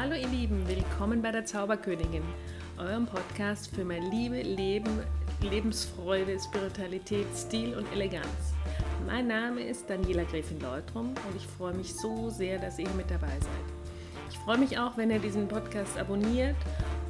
Hallo ihr Lieben, willkommen bei der Zauberkönigin, eurem Podcast für mehr Liebe, Leben, Lebensfreude, Spiritualität, Stil und Eleganz. Mein Name ist Daniela Gräfin Leutrum und ich freue mich so sehr, dass ihr mit dabei seid. Ich freue mich auch, wenn ihr diesen Podcast abonniert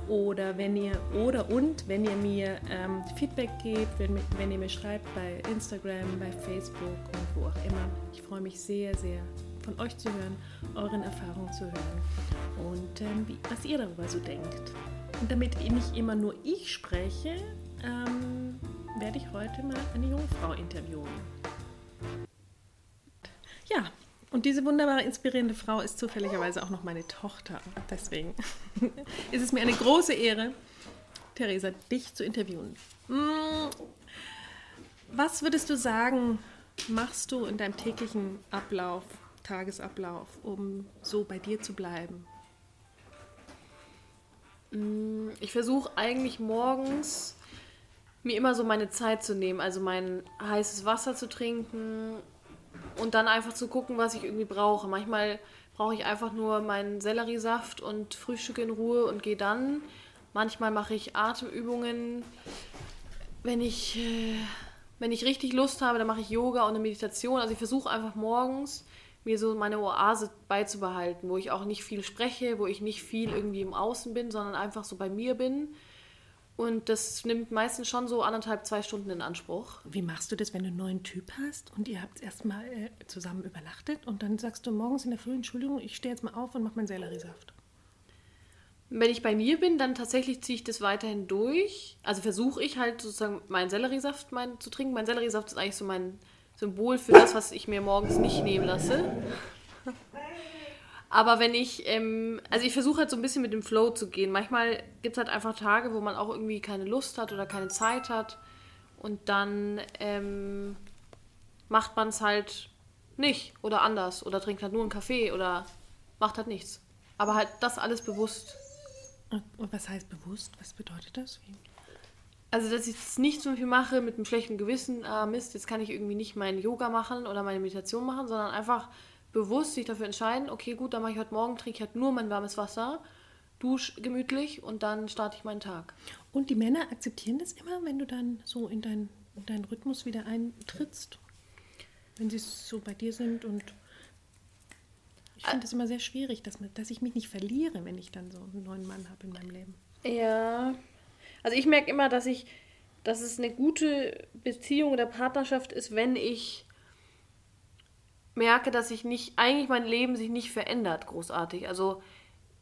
oder wenn ihr oder und wenn ihr mir ähm, Feedback gebt, wenn, wenn ihr mir schreibt bei Instagram, bei Facebook und wo auch immer. Ich freue mich sehr, sehr von euch zu hören, euren Erfahrungen zu hören und ähm, wie, was ihr darüber so denkt. Und damit nicht immer nur ich spreche, ähm, werde ich heute mal eine junge Frau interviewen. Ja, und diese wunderbare, inspirierende Frau ist zufälligerweise auch noch meine Tochter. Deswegen ist es mir eine große Ehre, Theresa, dich zu interviewen. Mm, was würdest du sagen, machst du in deinem täglichen Ablauf, Tagesablauf, um so bei dir zu bleiben? Mm, ich versuche eigentlich morgens mir immer so meine Zeit zu nehmen, also mein heißes Wasser zu trinken, und dann einfach zu gucken, was ich irgendwie brauche. Manchmal brauche ich einfach nur meinen Selleriesaft und frühstücke in Ruhe und gehe dann. Manchmal mache ich Atemübungen. Wenn ich, äh, wenn ich richtig Lust habe, dann mache ich Yoga und eine Meditation. Also ich versuche einfach morgens mir so meine Oase beizubehalten, wo ich auch nicht viel spreche, wo ich nicht viel irgendwie im Außen bin, sondern einfach so bei mir bin und das nimmt meistens schon so anderthalb, zwei Stunden in Anspruch. Wie machst du das, wenn du einen neuen Typ hast und ihr habt erstmal äh, zusammen übernachtet und dann sagst du morgens in der Früh, Entschuldigung, ich stehe jetzt mal auf und mache meinen Selleriesaft? Wenn ich bei mir bin, dann tatsächlich ziehe ich das weiterhin durch. Also versuche ich halt sozusagen meinen Selleriesaft mein, zu trinken. Mein Selleriesaft ist eigentlich so mein Symbol für das, was ich mir morgens nicht nehmen lasse. Aber wenn ich, ähm, also ich versuche halt so ein bisschen mit dem Flow zu gehen. Manchmal gibt es halt einfach Tage, wo man auch irgendwie keine Lust hat oder keine Zeit hat. Und dann ähm, macht man es halt nicht oder anders oder trinkt halt nur einen Kaffee oder macht halt nichts. Aber halt das alles bewusst. Und was heißt bewusst? Was bedeutet das? Also, dass ich es nicht so viel mache mit einem schlechten Gewissen, ah Mist, jetzt kann ich irgendwie nicht mein Yoga machen oder meine Meditation machen, sondern einfach bewusst sich dafür entscheiden, okay, gut, dann mache ich heute Morgen, trinke ich halt nur mein warmes Wasser, dusche gemütlich und dann starte ich meinen Tag. Und die Männer akzeptieren das immer, wenn du dann so in, dein, in deinen Rhythmus wieder eintrittst? Wenn sie so bei dir sind und ich finde es immer sehr schwierig, dass, dass ich mich nicht verliere, wenn ich dann so einen neuen Mann habe in meinem Leben. Ja. Also ich merke immer, dass ich, dass es eine gute Beziehung oder Partnerschaft ist, wenn ich merke, dass sich nicht, eigentlich mein Leben sich nicht verändert, großartig. Also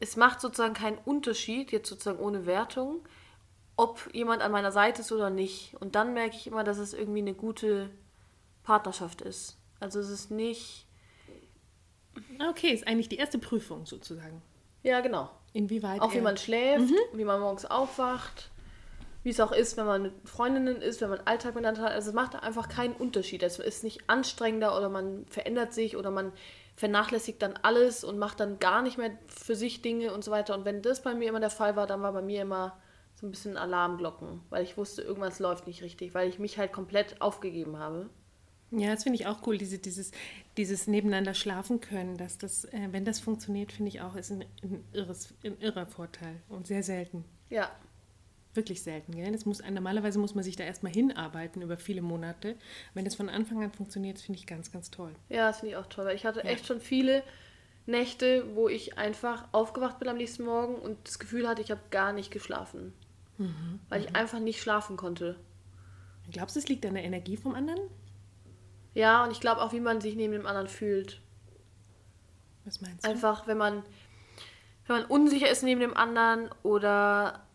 es macht sozusagen keinen Unterschied, jetzt sozusagen ohne Wertung, ob jemand an meiner Seite ist oder nicht. Und dann merke ich immer, dass es irgendwie eine gute Partnerschaft ist. Also es ist nicht. Okay, ist eigentlich die erste Prüfung sozusagen. Ja, genau. Inwieweit. Auch wie man schläft, mhm. wie man morgens aufwacht wie es auch ist, wenn man mit Freundinnen ist, wenn man Alltag miteinander hat. Also es macht einfach keinen Unterschied. Es ist nicht anstrengender oder man verändert sich oder man vernachlässigt dann alles und macht dann gar nicht mehr für sich Dinge und so weiter. Und wenn das bei mir immer der Fall war, dann war bei mir immer so ein bisschen Alarmglocken, weil ich wusste, irgendwas läuft nicht richtig, weil ich mich halt komplett aufgegeben habe. Ja, das finde ich auch cool, diese, dieses, dieses Nebeneinander schlafen können, dass das, äh, wenn das funktioniert, finde ich auch, ist ein, ein, irres, ein irrer Vorteil und sehr selten. Ja, wirklich selten. Gell? Das muss, normalerweise muss man sich da erstmal hinarbeiten über viele Monate. Wenn das von Anfang an funktioniert, finde ich ganz, ganz toll. Ja, das finde ich auch toll. Weil ich hatte ja. echt schon viele Nächte, wo ich einfach aufgewacht bin am nächsten Morgen und das Gefühl hatte, ich habe gar nicht geschlafen. Mhm. Weil ich mhm. einfach nicht schlafen konnte. Glaubst du, es liegt an der Energie vom anderen? Ja, und ich glaube auch, wie man sich neben dem anderen fühlt. Was meinst du? Einfach, wenn man, wenn man unsicher ist neben dem anderen oder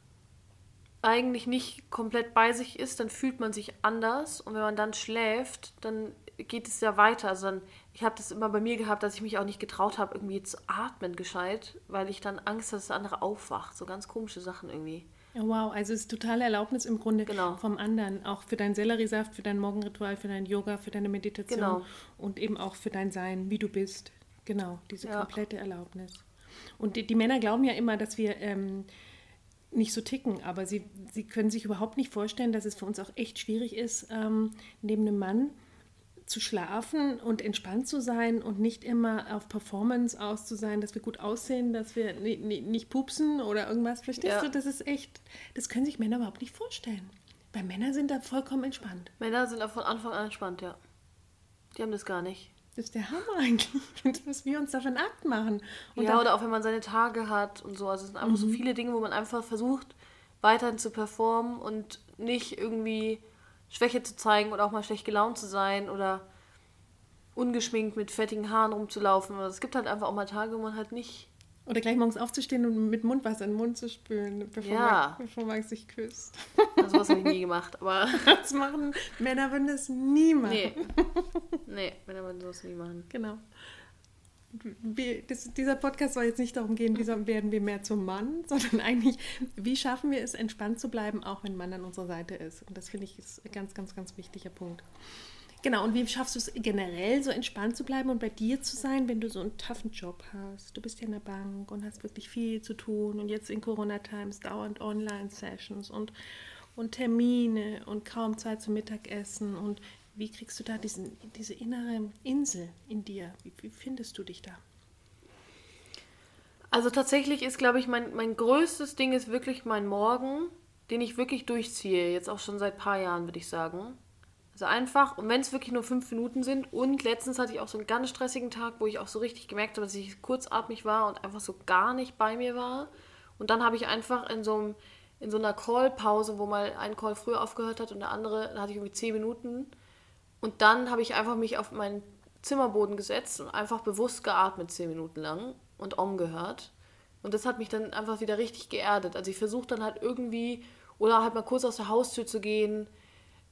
eigentlich nicht komplett bei sich ist, dann fühlt man sich anders und wenn man dann schläft, dann geht es ja weiter. Also dann, ich habe das immer bei mir gehabt, dass ich mich auch nicht getraut habe, irgendwie zu atmen gescheit, weil ich dann Angst hatte, dass der andere aufwacht. So ganz komische Sachen irgendwie. Ja, wow, also es ist totale Erlaubnis im Grunde genau. vom anderen, auch für dein Selleriesaft, für dein Morgenritual, für dein Yoga, für deine Meditation genau. und eben auch für dein Sein, wie du bist. Genau, diese ja. komplette Erlaubnis. Und die, die, Männer glauben ja immer, dass wir ähm, nicht so ticken, aber sie, sie können sich überhaupt nicht vorstellen, dass es für uns auch echt schwierig ist, ähm, neben einem Mann zu schlafen und entspannt zu sein und nicht immer auf Performance aus zu sein, dass wir gut aussehen, dass wir nicht pupsen oder irgendwas. Verstehst ja. du? Das ist echt, das können sich Männer überhaupt nicht vorstellen. Weil Männer sind da vollkommen entspannt. Männer sind da von Anfang an entspannt, ja. Die haben das gar nicht. Das ist der Hammer eigentlich, was wir uns davon abmachen. Und ja, oder auch wenn man seine Tage hat und so. Also es sind einfach mhm. so viele Dinge, wo man einfach versucht, weiterhin zu performen und nicht irgendwie Schwäche zu zeigen oder auch mal schlecht gelaunt zu sein oder ungeschminkt mit fettigen Haaren rumzulaufen. Es gibt halt einfach auch mal Tage, wo man halt nicht oder gleich morgens aufzustehen und mit Mundwasser in den Mund zu spülen, bevor, ja. man, bevor man sich küsst. Also was habe ich nie gemacht, aber... Das machen Männer würden das nie machen. Nee, nee Das nie machen. Genau. Wir, das, dieser Podcast soll jetzt nicht darum gehen, wie werden wir mehr zum Mann, sondern eigentlich, wie schaffen wir es, entspannt zu bleiben, auch wenn Mann an unserer Seite ist. Und das finde ich ist ein ganz, ganz, ganz wichtiger Punkt. Genau, und wie schaffst du es generell so entspannt zu bleiben und bei dir zu sein, wenn du so einen toughen Job hast? Du bist ja in der Bank und hast wirklich viel zu tun und jetzt in Corona-Times dauernd Online-Sessions und, und Termine und kaum Zeit zum Mittagessen. Und wie kriegst du da diesen, diese innere Insel in dir? Wie, wie findest du dich da? Also tatsächlich ist, glaube ich, mein, mein größtes Ding ist wirklich mein Morgen, den ich wirklich durchziehe. Jetzt auch schon seit ein paar Jahren, würde ich sagen. Also einfach, und wenn es wirklich nur fünf Minuten sind. Und letztens hatte ich auch so einen ganz stressigen Tag, wo ich auch so richtig gemerkt habe, dass ich kurzatmig war und einfach so gar nicht bei mir war. Und dann habe ich einfach in so, einem, in so einer Call-Pause, wo mal ein Call früher aufgehört hat und der andere, da hatte ich irgendwie zehn Minuten. Und dann habe ich einfach mich auf meinen Zimmerboden gesetzt und einfach bewusst geatmet zehn Minuten lang und umgehört. Und das hat mich dann einfach wieder richtig geerdet. Also ich versuche dann halt irgendwie, oder halt mal kurz aus der Haustür zu gehen,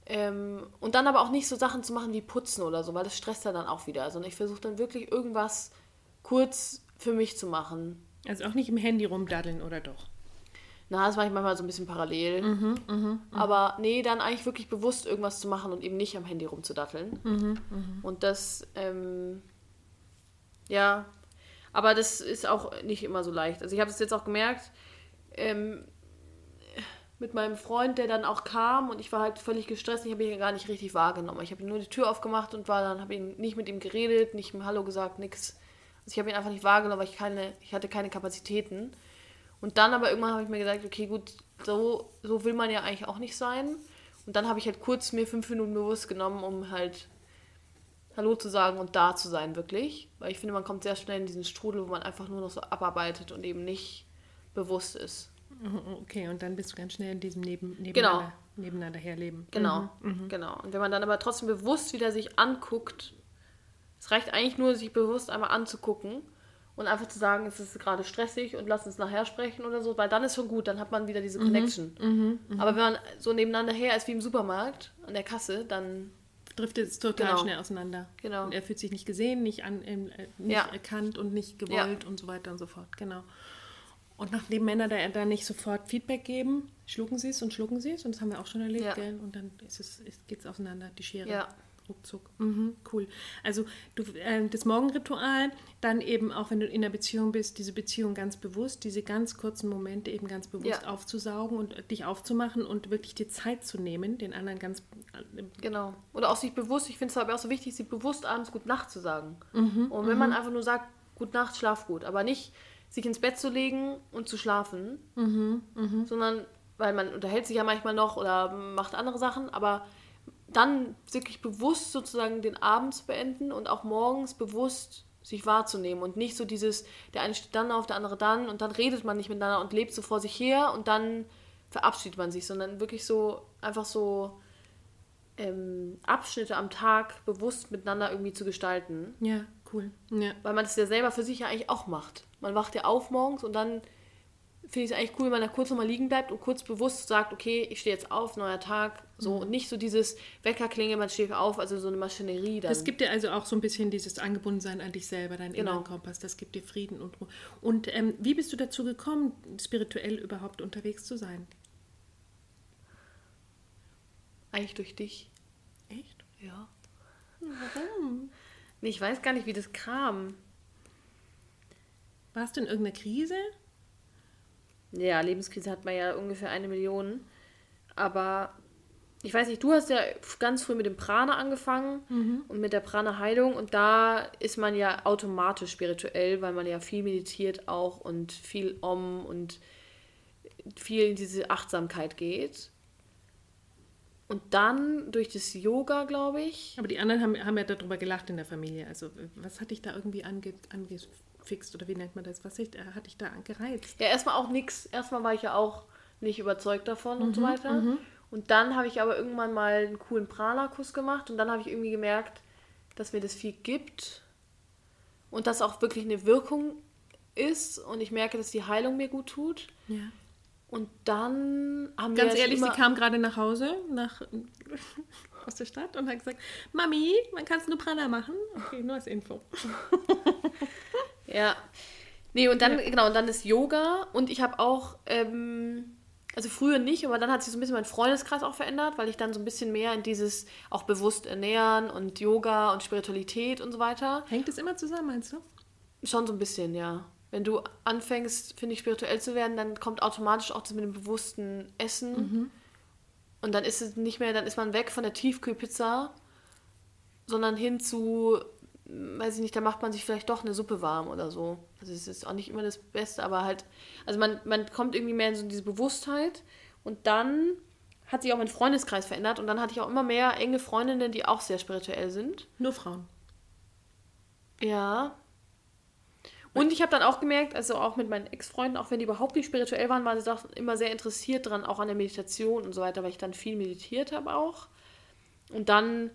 ähm, und dann aber auch nicht so Sachen zu machen wie putzen oder so, weil das stresst ja dann auch wieder. Also ich versuche dann wirklich irgendwas kurz für mich zu machen. Also auch nicht im Handy rumdaddeln oder doch? Na, das mache ich manchmal so ein bisschen parallel. Mhm, mh, mh. Aber nee, dann eigentlich wirklich bewusst irgendwas zu machen und eben nicht am Handy rumzudatteln. Mhm, mh. Und das, ähm, ja, aber das ist auch nicht immer so leicht. Also ich habe es jetzt auch gemerkt, ähm, mit meinem Freund, der dann auch kam und ich war halt völlig gestresst. Ich habe ihn gar nicht richtig wahrgenommen. Ich habe nur die Tür aufgemacht und war dann habe ihn nicht mit ihm geredet, nicht ihm Hallo gesagt, nichts. Also ich habe ihn einfach nicht wahrgenommen, weil ich keine, ich hatte keine Kapazitäten. Und dann aber irgendwann habe ich mir gesagt, okay, gut, so, so will man ja eigentlich auch nicht sein. Und dann habe ich halt kurz mir fünf Minuten bewusst genommen, um halt Hallo zu sagen und da zu sein, wirklich. Weil ich finde, man kommt sehr schnell in diesen Strudel, wo man einfach nur noch so abarbeitet und eben nicht bewusst ist. Okay, und dann bist du ganz schnell in diesem Neben, nebeneinander, genau. nebeneinander herleben. Genau, mhm, mhm. genau. Und wenn man dann aber trotzdem bewusst wieder sich anguckt, es reicht eigentlich nur, sich bewusst einmal anzugucken und einfach zu sagen, es ist gerade stressig und lass uns nachher sprechen oder so, weil dann ist schon gut, dann hat man wieder diese mhm, Connection. Mhm, mh, aber wenn man so nebeneinander her ist wie im Supermarkt an der Kasse, dann driftet es total genau. schnell auseinander. Genau. Und er fühlt sich nicht gesehen, nicht, an, äh, nicht ja. erkannt und nicht gewollt ja. und so weiter und so fort. Genau. Und nachdem Männer da, da nicht sofort Feedback geben, schlucken sie es und schlucken sie es. Und das haben wir auch schon erlebt, ja. gell? Und dann ist es, ist, geht es auseinander, die Schere. Ja. Ruckzuck. Mhm, cool. Also du, äh, das Morgenritual, dann eben auch, wenn du in einer Beziehung bist, diese Beziehung ganz bewusst, diese ganz kurzen Momente eben ganz bewusst ja. aufzusaugen und dich aufzumachen und wirklich die Zeit zu nehmen, den anderen ganz... Äh, genau. Oder auch sich bewusst, ich finde es aber auch so wichtig, sich bewusst abends Gut Nacht zu sagen. Mhm, und wenn man mhm. einfach nur sagt, Gut Nacht, schlaf gut, aber nicht sich ins Bett zu legen und zu schlafen, mhm, mh. sondern weil man unterhält sich ja manchmal noch oder macht andere Sachen, aber dann wirklich bewusst sozusagen den Abend zu beenden und auch morgens bewusst sich wahrzunehmen und nicht so dieses, der eine steht dann auf, der andere dann und dann redet man nicht miteinander und lebt so vor sich her und dann verabschiedet man sich, sondern wirklich so einfach so ähm, Abschnitte am Tag bewusst miteinander irgendwie zu gestalten. Ja, cool. Ja. Weil man das ja selber für sich ja eigentlich auch macht. Man wacht ja auf morgens und dann finde ich es eigentlich cool, wenn man da kurz nochmal liegen bleibt und kurz bewusst sagt, okay, ich stehe jetzt auf, neuer Tag, so mhm. und nicht so dieses Weckerklinge, man steht auf, also so eine Maschinerie. Dann. Das gibt dir also auch so ein bisschen dieses Angebundensein an dich selber, deinen genau. inneren Kompass, das gibt dir Frieden und Ruhe. Und ähm, wie bist du dazu gekommen, spirituell überhaupt unterwegs zu sein? Eigentlich durch dich. Echt? Ja. Warum? Nee, ich weiß gar nicht, wie das kam. Warst du in irgendeiner Krise? Ja, Lebenskrise hat man ja ungefähr eine Million. Aber ich weiß nicht, du hast ja ganz früh mit dem Prana angefangen Mhm. und mit der Prana-Heilung und da ist man ja automatisch spirituell, weil man ja viel meditiert auch und viel Om und viel in diese Achtsamkeit geht. Und dann durch das Yoga, glaube ich, Aber die anderen haben, haben ja darüber gelacht in der Familie. Also, was hat dich da irgendwie ange, angefixt oder wie nennt man das? Was hat, hat dich da gereizt? Ja, erstmal auch nix. Erstmal war ich ja auch nicht überzeugt davon und so Mhm, weiter. Und dann habe ich aber irgendwann mal einen coolen Prana-Kurs gemacht und dann habe ich irgendwie gemerkt, dass mir das viel gibt und dass auch wirklich eine Wirkung ist und ich merke, dass die Heilung mir gut tut. Ja. Und dann haben wir Ganz ja ehrlich, sie kam gerade nach Hause nach, aus der Stadt und hat gesagt, Mami, man kann nur Prana machen. Okay, nur als Info. Ja. Nee, und dann, genau, und dann ist Yoga und ich habe auch, ähm, also früher nicht, aber dann hat sich so ein bisschen mein Freundeskreis auch verändert, weil ich dann so ein bisschen mehr in dieses auch bewusst ernähren und Yoga und Spiritualität und so weiter. Hängt es immer zusammen, meinst du? Schon so ein bisschen, ja. Wenn du anfängst, finde ich, spirituell zu werden, dann kommt automatisch auch das mit dem bewussten Essen. Und dann ist es nicht mehr, dann ist man weg von der Tiefkühlpizza, sondern hin zu, weiß ich nicht, da macht man sich vielleicht doch eine Suppe warm oder so. Also es ist auch nicht immer das Beste, aber halt, also man, man kommt irgendwie mehr in so diese Bewusstheit und dann hat sich auch mein Freundeskreis verändert und dann hatte ich auch immer mehr enge Freundinnen, die auch sehr spirituell sind. Nur Frauen. Ja. Und ich habe dann auch gemerkt, also auch mit meinen Ex-Freunden, auch wenn die überhaupt nicht spirituell waren, waren sie doch immer sehr interessiert dran, auch an der Meditation und so weiter, weil ich dann viel meditiert habe auch. Und dann,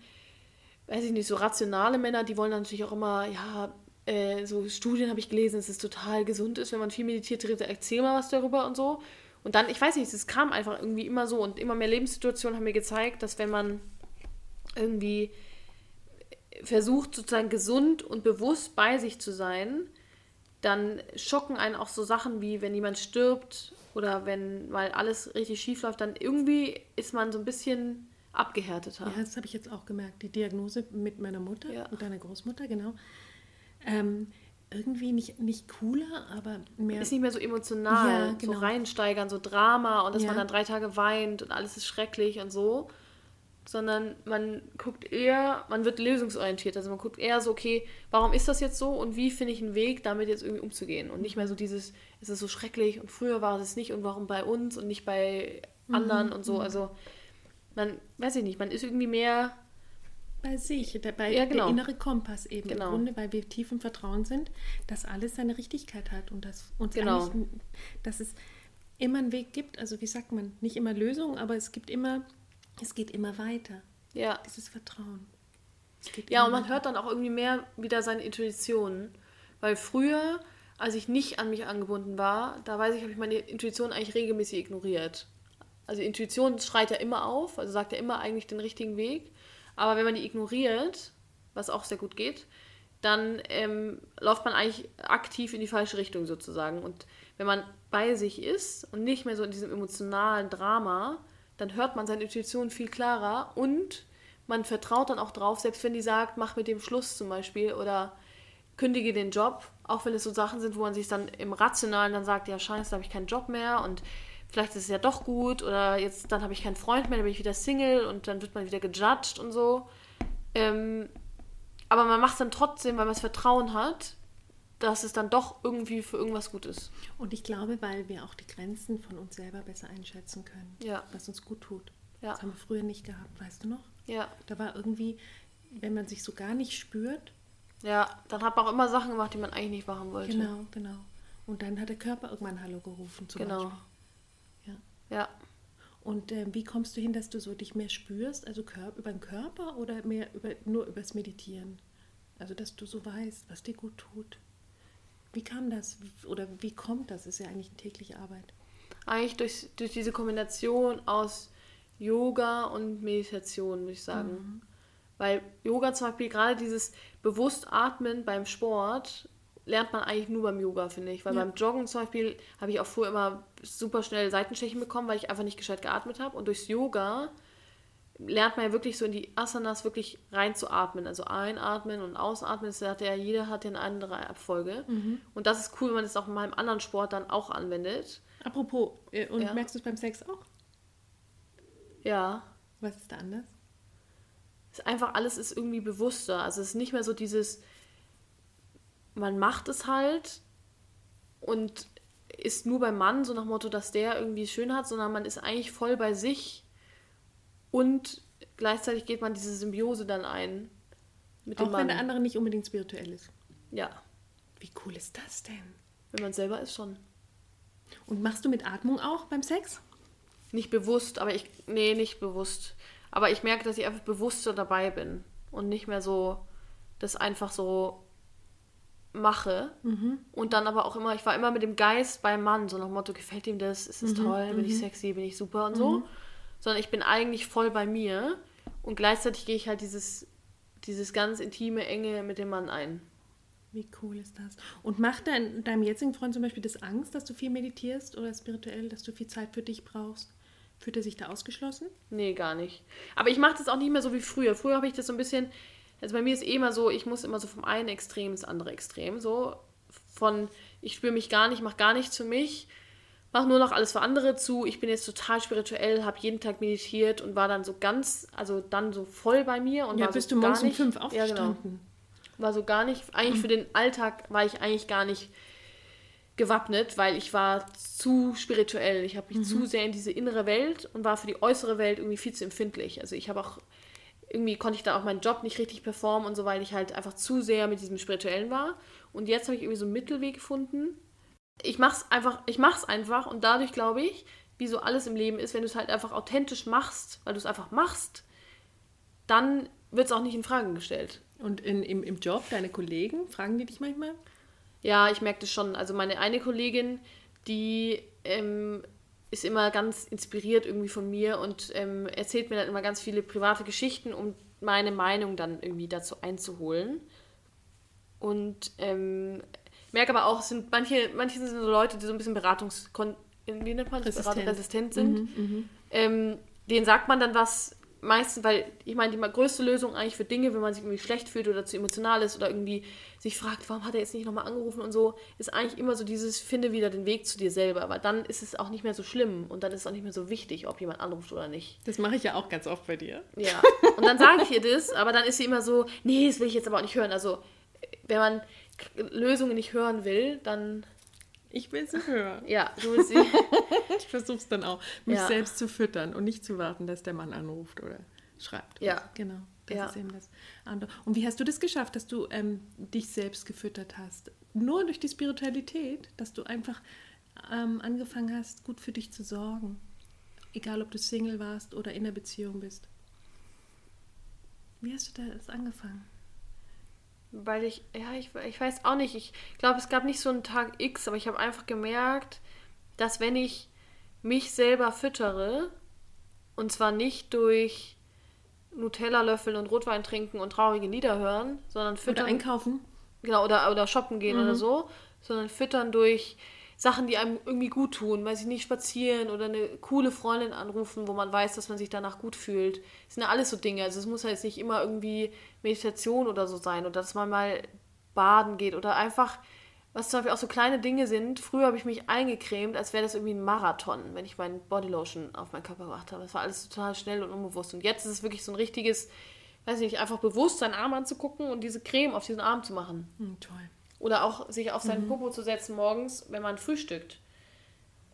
weiß ich nicht, so rationale Männer, die wollen dann natürlich auch immer, ja, äh, so Studien habe ich gelesen, dass es total gesund ist, wenn man viel meditiert, erzähl mal was darüber und so. Und dann, ich weiß nicht, es kam einfach irgendwie immer so und immer mehr Lebenssituationen haben mir gezeigt, dass wenn man irgendwie versucht, sozusagen gesund und bewusst bei sich zu sein, dann schocken einen auch so Sachen wie, wenn jemand stirbt oder wenn mal alles richtig schief läuft, dann irgendwie ist man so ein bisschen abgehärteter. Ja, das habe ich jetzt auch gemerkt. Die Diagnose mit meiner Mutter Ja. und deiner Großmutter, genau. Ähm, irgendwie nicht, nicht cooler, aber mehr. Ist nicht mehr so emotional, Ja, genau. so reinsteigern, so Drama und dass Ja. man dann drei Tage weint und alles ist schrecklich und so, sondern man guckt eher, man wird lösungsorientiert. Also man guckt eher so, okay, warum ist das jetzt so und wie finde ich einen Weg, damit jetzt irgendwie umzugehen und nicht mehr so dieses, es ist so schrecklich und früher war es nicht und warum bei uns und nicht bei Mhm, anderen und so. Also man, weiß ich nicht, man ist irgendwie mehr, bei sich, der, bei, Ja, genau. der innere Kompass eben Genau. im Grunde, weil wir tief im Vertrauen sind, dass alles seine Richtigkeit hat und dass uns Genau. eigentlich, dass es immer einen Weg gibt. Also wie sagt man, nicht immer Lösungen, aber es gibt immer, es geht immer weiter. ja, Dieses Vertrauen. Es geht Ja, und man weiter. hört dann auch irgendwie mehr wieder seine Intuition. Weil früher, als ich nicht an mich angebunden war, da weiß ich, habe ich meine Intuition eigentlich regelmäßig ignoriert. Also Intuition schreit ja immer auf, also sagt ja immer eigentlich den richtigen Weg. Aber wenn man die ignoriert, was auch sehr gut geht, dann ähm, läuft man eigentlich aktiv in die falsche Richtung sozusagen. Und wenn man bei sich ist und nicht mehr so in diesem emotionalen Drama, dann hört man seine Intuition viel klarer und man vertraut dann auch drauf, selbst wenn die sagt, mach mit dem Schluss zum Beispiel oder kündige den Job, auch wenn es so Sachen sind, wo man sich dann im Rationalen dann sagt, ja scheiße, da habe ich keinen Job mehr und vielleicht ist es ja doch gut oder jetzt dann habe ich keinen Freund mehr, dann bin ich wieder Single und dann wird man wieder gejudged und so. Ähm, aber man macht es dann trotzdem, weil man das Vertrauen hat, dass es dann doch irgendwie für irgendwas gut ist. Und ich glaube, weil wir auch die Grenzen von uns selber besser einschätzen können, Ja. was uns gut tut. Ja. Das haben wir früher nicht gehabt, weißt du noch? Ja. Da war irgendwie, wenn man sich so gar nicht spürt, Ja, dann hat man auch immer Sachen gemacht, die man eigentlich nicht machen wollte. genau, genau. Und dann hat der Körper irgendwann Hallo gerufen zum Genau. Beispiel. Ja. Ja. Und äh, wie kommst du hin, dass du so dich mehr spürst, also Körper, über den Körper oder mehr über, nur übers Meditieren? Also dass du so weißt, was dir gut tut. Wie kam das? Oder wie kommt das? Ist ja eigentlich eine tägliche Arbeit. Eigentlich durch, durch diese Kombination aus Yoga und Meditation, würde ich sagen. Mhm. Weil Yoga zum Beispiel, gerade dieses bewusst Atmen beim Sport, lernt man eigentlich nur beim Yoga, finde ich. Weil Ja. beim Joggen zum Beispiel habe ich auch früher immer super schnell Seitenstechen bekommen, weil ich einfach nicht gescheit geatmet habe. Und durchs Yoga lernt man ja wirklich so in die Asanas wirklich reinzuatmen. Also einatmen und ausatmen. Das hat ja, jeder hat ja eine andere Abfolge. Mhm. Und das ist cool, wenn man das auch in meinem anderen Sport dann auch anwendet. Apropos, äh, und Ja. merkst du es beim Sex auch? Ja. Was ist da anders? Es ist einfach alles ist irgendwie bewusster. Also es ist nicht mehr so dieses, man macht es halt und ist nur beim Mann, so nach Motto, dass der irgendwie schön hat, sondern man ist eigentlich voll bei sich und gleichzeitig geht man diese Symbiose dann ein mit dem Auch Mann. wenn der andere nicht unbedingt spirituell ist. Ja. Wie cool ist das denn? Wenn man selber ist schon. Und machst du mit Atmung auch beim Sex? Nicht bewusst, aber ich. Nee, nicht bewusst. Aber ich merke, dass ich einfach bewusster dabei bin und nicht mehr so das einfach so mache. Mhm. Und dann aber auch immer, ich war immer mit dem Geist beim Mann, so nach dem Motto, gefällt ihm das, ist es mhm. toll, bin ich mhm. sexy, bin ich super und mhm. so. Sondern ich bin eigentlich voll bei mir und gleichzeitig gehe ich halt dieses, dieses ganz intime, enge mit dem Mann ein. Wie cool ist das? Und macht dein, deinem jetzigen Freund zum Beispiel das Angst, dass du viel meditierst oder spirituell, dass du viel Zeit für dich brauchst? Fühlt er sich da ausgeschlossen? Nee, gar nicht. Aber ich mache das auch nicht mehr so wie früher. Früher habe ich das so ein bisschen, also bei mir ist eh immer so, ich muss immer so vom einen Extrem ins andere Extrem. So von, ich spüre mich gar nicht, mache gar nichts für mich, mache nur noch alles für andere zu. Ich bin jetzt total spirituell, habe jeden Tag meditiert und war dann so ganz, also dann so voll bei mir. Und ja, war bist so du morgens um fünf aufgestanden? Ja, genau. War so gar nicht, eigentlich für den Alltag war ich eigentlich gar nicht gewappnet, weil ich war zu spirituell. Ich habe mich mhm. zu sehr in diese innere Welt und war für die äußere Welt irgendwie viel zu empfindlich. Also ich habe auch, irgendwie konnte ich da auch meinen Job nicht richtig performen und so, weil ich halt einfach zu sehr mit diesem Spirituellen war. Und jetzt habe ich irgendwie so einen Mittelweg gefunden. Ich mach's einfach, ich mach's einfach und dadurch glaube ich, wie so alles im Leben ist, wenn du es halt einfach authentisch machst, weil du es einfach machst, dann wird es auch nicht in Frage gestellt. Und in, im, im Job, deine Kollegen, fragen die dich manchmal? Ja, ich merke das schon. Also meine eine Kollegin, die ähm, ist immer ganz inspiriert irgendwie von mir und ähm, erzählt mir dann immer ganz viele private Geschichten, um meine Meinung dann irgendwie dazu einzuholen. Und ähm, merke aber auch, sind manche, manche sind so Leute, die so ein bisschen beratungs wie nennt man das? Resistent. resistent sind. Mhm, mhm. ähm, denen sagt man dann was, meistens, weil ich meine, die größte Lösung eigentlich für Dinge, wenn man sich irgendwie schlecht fühlt oder zu emotional ist oder irgendwie sich fragt, warum hat er jetzt nicht nochmal angerufen und so, ist eigentlich immer so dieses, finde wieder den Weg zu dir selber. Aber dann ist es auch nicht mehr so schlimm und dann ist es auch nicht mehr so wichtig, ob jemand anruft oder nicht. Das mache ich ja auch ganz oft bei dir. Ja. Und dann sage ich ihr das, aber dann ist sie immer so, nee, das will ich jetzt aber auch nicht hören. Also, wenn man Lösungen nicht hören will, dann ich will sie hören. Ja, du willst sie. ich versuche es dann auch, mich ja. selbst zu füttern und nicht zu warten, dass der Mann anruft oder schreibt. Ja. Genau. Das ja. ist eben das andere. Und wie hast du das geschafft, dass du ähm, dich selbst gefüttert hast? Nur durch die Spiritualität, dass du einfach ähm, angefangen hast, gut für dich zu sorgen. Egal, ob du Single warst oder in einer Beziehung bist. Wie hast du das angefangen? Weil ich, ja, ich, ich weiß auch nicht, ich glaube, es gab nicht so einen Tag X, aber ich habe einfach gemerkt, dass wenn ich mich selber füttere, und zwar nicht durch Nutella löffeln und Rotwein trinken und traurige Lieder hören, sondern füttern. Oder einkaufen. Genau, oder, oder shoppen gehen mhm. oder so, sondern füttern durch Sachen, die einem irgendwie gut tun, weiß ich nicht, spazieren oder eine coole Freundin anrufen, wo man weiß, dass man sich danach gut fühlt. Das sind ja alles so Dinge. Also es muss ja jetzt nicht immer irgendwie Meditation oder so sein oder dass man mal baden geht oder einfach, was zum Beispiel auch so kleine Dinge sind. Früher habe ich mich eingecremt, als wäre das irgendwie ein Marathon, wenn ich meinen Bodylotion auf meinen Körper gemacht habe. Das war alles total schnell und unbewusst. Und jetzt ist es wirklich so ein richtiges, weiß ich nicht, einfach bewusst seinen Arm anzugucken und diese Creme auf diesen Arm zu machen. Hm, toll. Oder auch sich auf seinen mhm. Popo zu setzen morgens, wenn man frühstückt.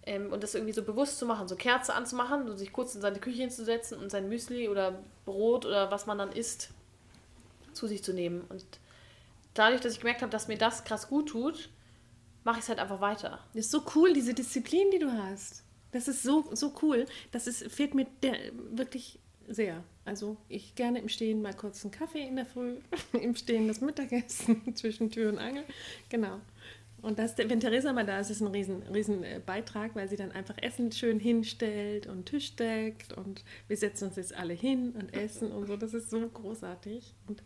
Ähm, und das irgendwie so bewusst zu machen, so Kerze anzumachen, so sich kurz in seine Küche hinzusetzen und sein Müsli oder Brot oder was man dann isst, zu sich zu nehmen. Und dadurch, dass ich gemerkt habe, dass mir das krass gut tut, mache ich es halt einfach weiter. Das ist so cool, diese Disziplin, die du hast. Das ist so, so cool. Das ist, fehlt mir wirklich sehr. Also ich gerne im Stehen mal kurz einen Kaffee in der Früh, im Stehen das Mittagessen zwischen Tür und Angel. Genau. Und das, wenn Theresa mal da ist, ist ein riesen, riesen äh, Beitrag, weil sie dann einfach Essen schön hinstellt und Tisch deckt und wir setzen uns jetzt alle hin und essen und so. Das ist so großartig. Und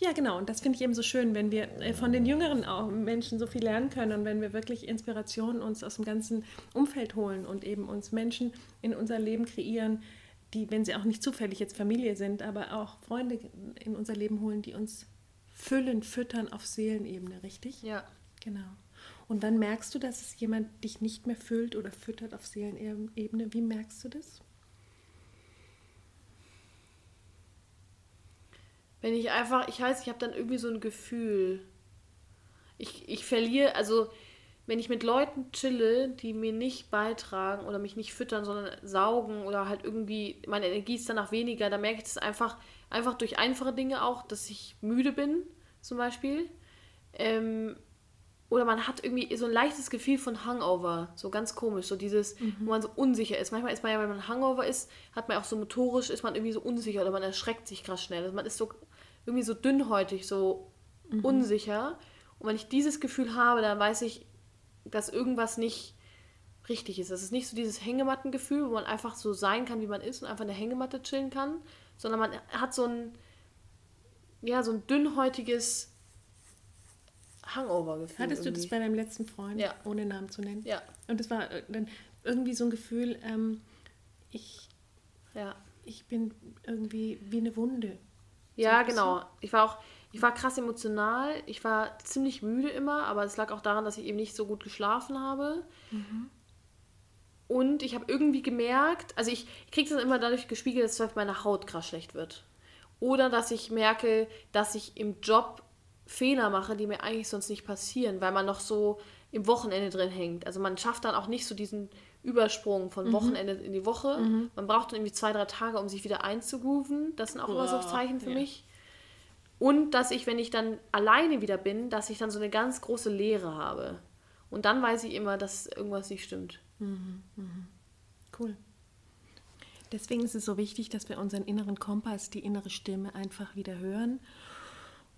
ja, genau. Und das finde ich eben so schön, wenn wir äh, von den jüngeren Menschen so viel lernen können und wenn wir wirklich Inspiration uns aus dem ganzen Umfeld holen und eben uns Menschen in unser Leben kreieren, die, wenn sie auch nicht zufällig jetzt Familie sind, aber auch Freunde in unser Leben holen, die uns füllen, füttern auf Seelenebene, richtig? Ja. Genau. Und wann merkst du, dass es jemand dich nicht mehr füllt oder füttert auf Seelenebene? Wie merkst du das? Wenn ich einfach, ich weiß, ich habe dann irgendwie so ein Gefühl. Ich, ich verliere, also wenn ich mit Leuten chille, die mir nicht beitragen oder mich nicht füttern, sondern saugen oder halt irgendwie, meine Energie ist danach weniger, da merke ich das einfach, einfach durch einfache Dinge auch, dass ich müde bin, zum Beispiel. Ähm, oder man hat irgendwie so ein leichtes Gefühl von Hangover, so ganz komisch, so dieses, mhm. wo man so unsicher ist. Manchmal ist man ja, wenn man Hangover ist, hat man auch so motorisch, ist man irgendwie so unsicher oder man erschreckt sich krass schnell. Also man ist so irgendwie so dünnhäutig, so mhm. unsicher. Und wenn ich dieses Gefühl habe, dann weiß ich, dass irgendwas nicht richtig ist. Das ist nicht so dieses Hängematten-Gefühl, wo man einfach so sein kann, wie man ist und einfach in der Hängematte chillen kann, sondern man hat so ein, ja, so ein dünnhäutiges Hangover-Gefühl. Hattest irgendwie. du das bei deinem letzten Freund, ja. ohne Namen zu nennen? Ja. Und das war äh, dann irgendwie so ein Gefühl, ähm, ich, ja. ich bin irgendwie wie eine Wunde. Ja, so genau. Ich war auch, ich war krass emotional. Ich war ziemlich müde immer, aber es lag auch daran, dass ich eben nicht so gut geschlafen habe. Mhm. Und ich habe irgendwie gemerkt, also ich, ich kriege das immer dadurch gespiegelt, dass meine Haut krass schlecht wird. Oder dass ich merke, dass ich im Job Fehler mache, die mir eigentlich sonst nicht passieren, weil man noch so im Wochenende drin hängt. Also man schafft dann auch nicht so diesen Übersprung von mhm. Wochenende in die Woche. Mhm. Man braucht dann irgendwie zwei, drei Tage, um sich wieder einzugrooven. Das sind auch Boah, immer so Zeichen für ja. mich. Und dass ich, wenn ich dann alleine wieder bin, dass ich dann so eine ganz große Leere habe. Und dann weiß ich immer, dass irgendwas nicht stimmt. Mhm. mhm. Cool. Deswegen ist es so wichtig, dass wir unseren inneren Kompass, die innere Stimme einfach wieder hören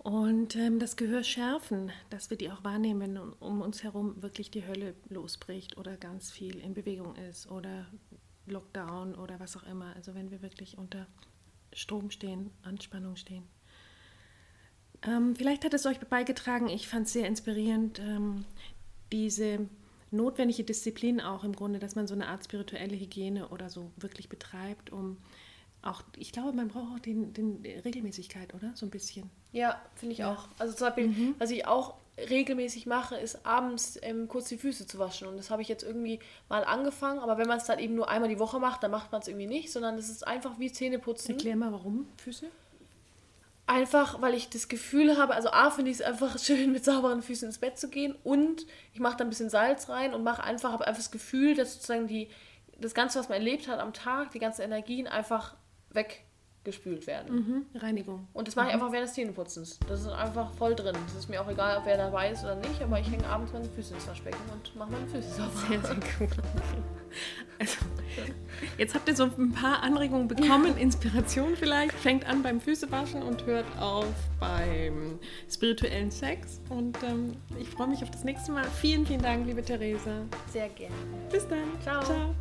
und ähm, das Gehör schärfen, dass wir die auch wahrnehmen, wenn um uns herum wirklich die Hölle losbricht oder ganz viel in Bewegung ist oder Lockdown oder was auch immer. Also wenn wir wirklich unter Strom stehen, Anspannung stehen. Ähm, vielleicht hat es euch beigetragen, ich fand es sehr inspirierend, ähm, diese notwendige Disziplin auch im Grunde, dass man so eine Art spirituelle Hygiene oder so wirklich betreibt, um auch, ich glaube, man braucht auch den, den Regelmäßigkeit, oder? So ein bisschen. Ja, finde ich ja. auch. Also zum Beispiel, mhm. was ich auch regelmäßig mache, ist abends ähm, kurz die Füße zu waschen. Und das habe ich jetzt irgendwie mal angefangen, aber wenn man es dann eben nur einmal die Woche macht, dann macht man es irgendwie nicht, sondern es ist einfach wie Zähneputzen. Erklär mal, warum Füße? Einfach, weil ich das Gefühl habe, also A, finde ich es einfach schön, mit sauberen Füßen ins Bett zu gehen und ich mache da ein bisschen Salz rein und mache einfach, habe einfach das Gefühl, dass sozusagen die, das Ganze, was man erlebt hat am Tag, die ganzen Energien einfach weggespült werden. Mhm. Reinigung. Und das mache ich mhm. einfach während des Zähneputzens. Das ist einfach voll drin. Das ist mir auch egal, ob wer dabei ist oder nicht, aber ich hänge abends meine Füße ins Waschbecken und mache meine Füße sauber. Sehr, sehr cool. Also, jetzt habt ihr so ein paar Anregungen bekommen, Inspiration vielleicht. Fängt an beim Füßewaschen und hört auf beim spirituellen Sex. Und ähm, ich freue mich auf das nächste Mal. Vielen, vielen Dank, liebe Theresa. Sehr gerne. Bis dann. Ciao. Ciao.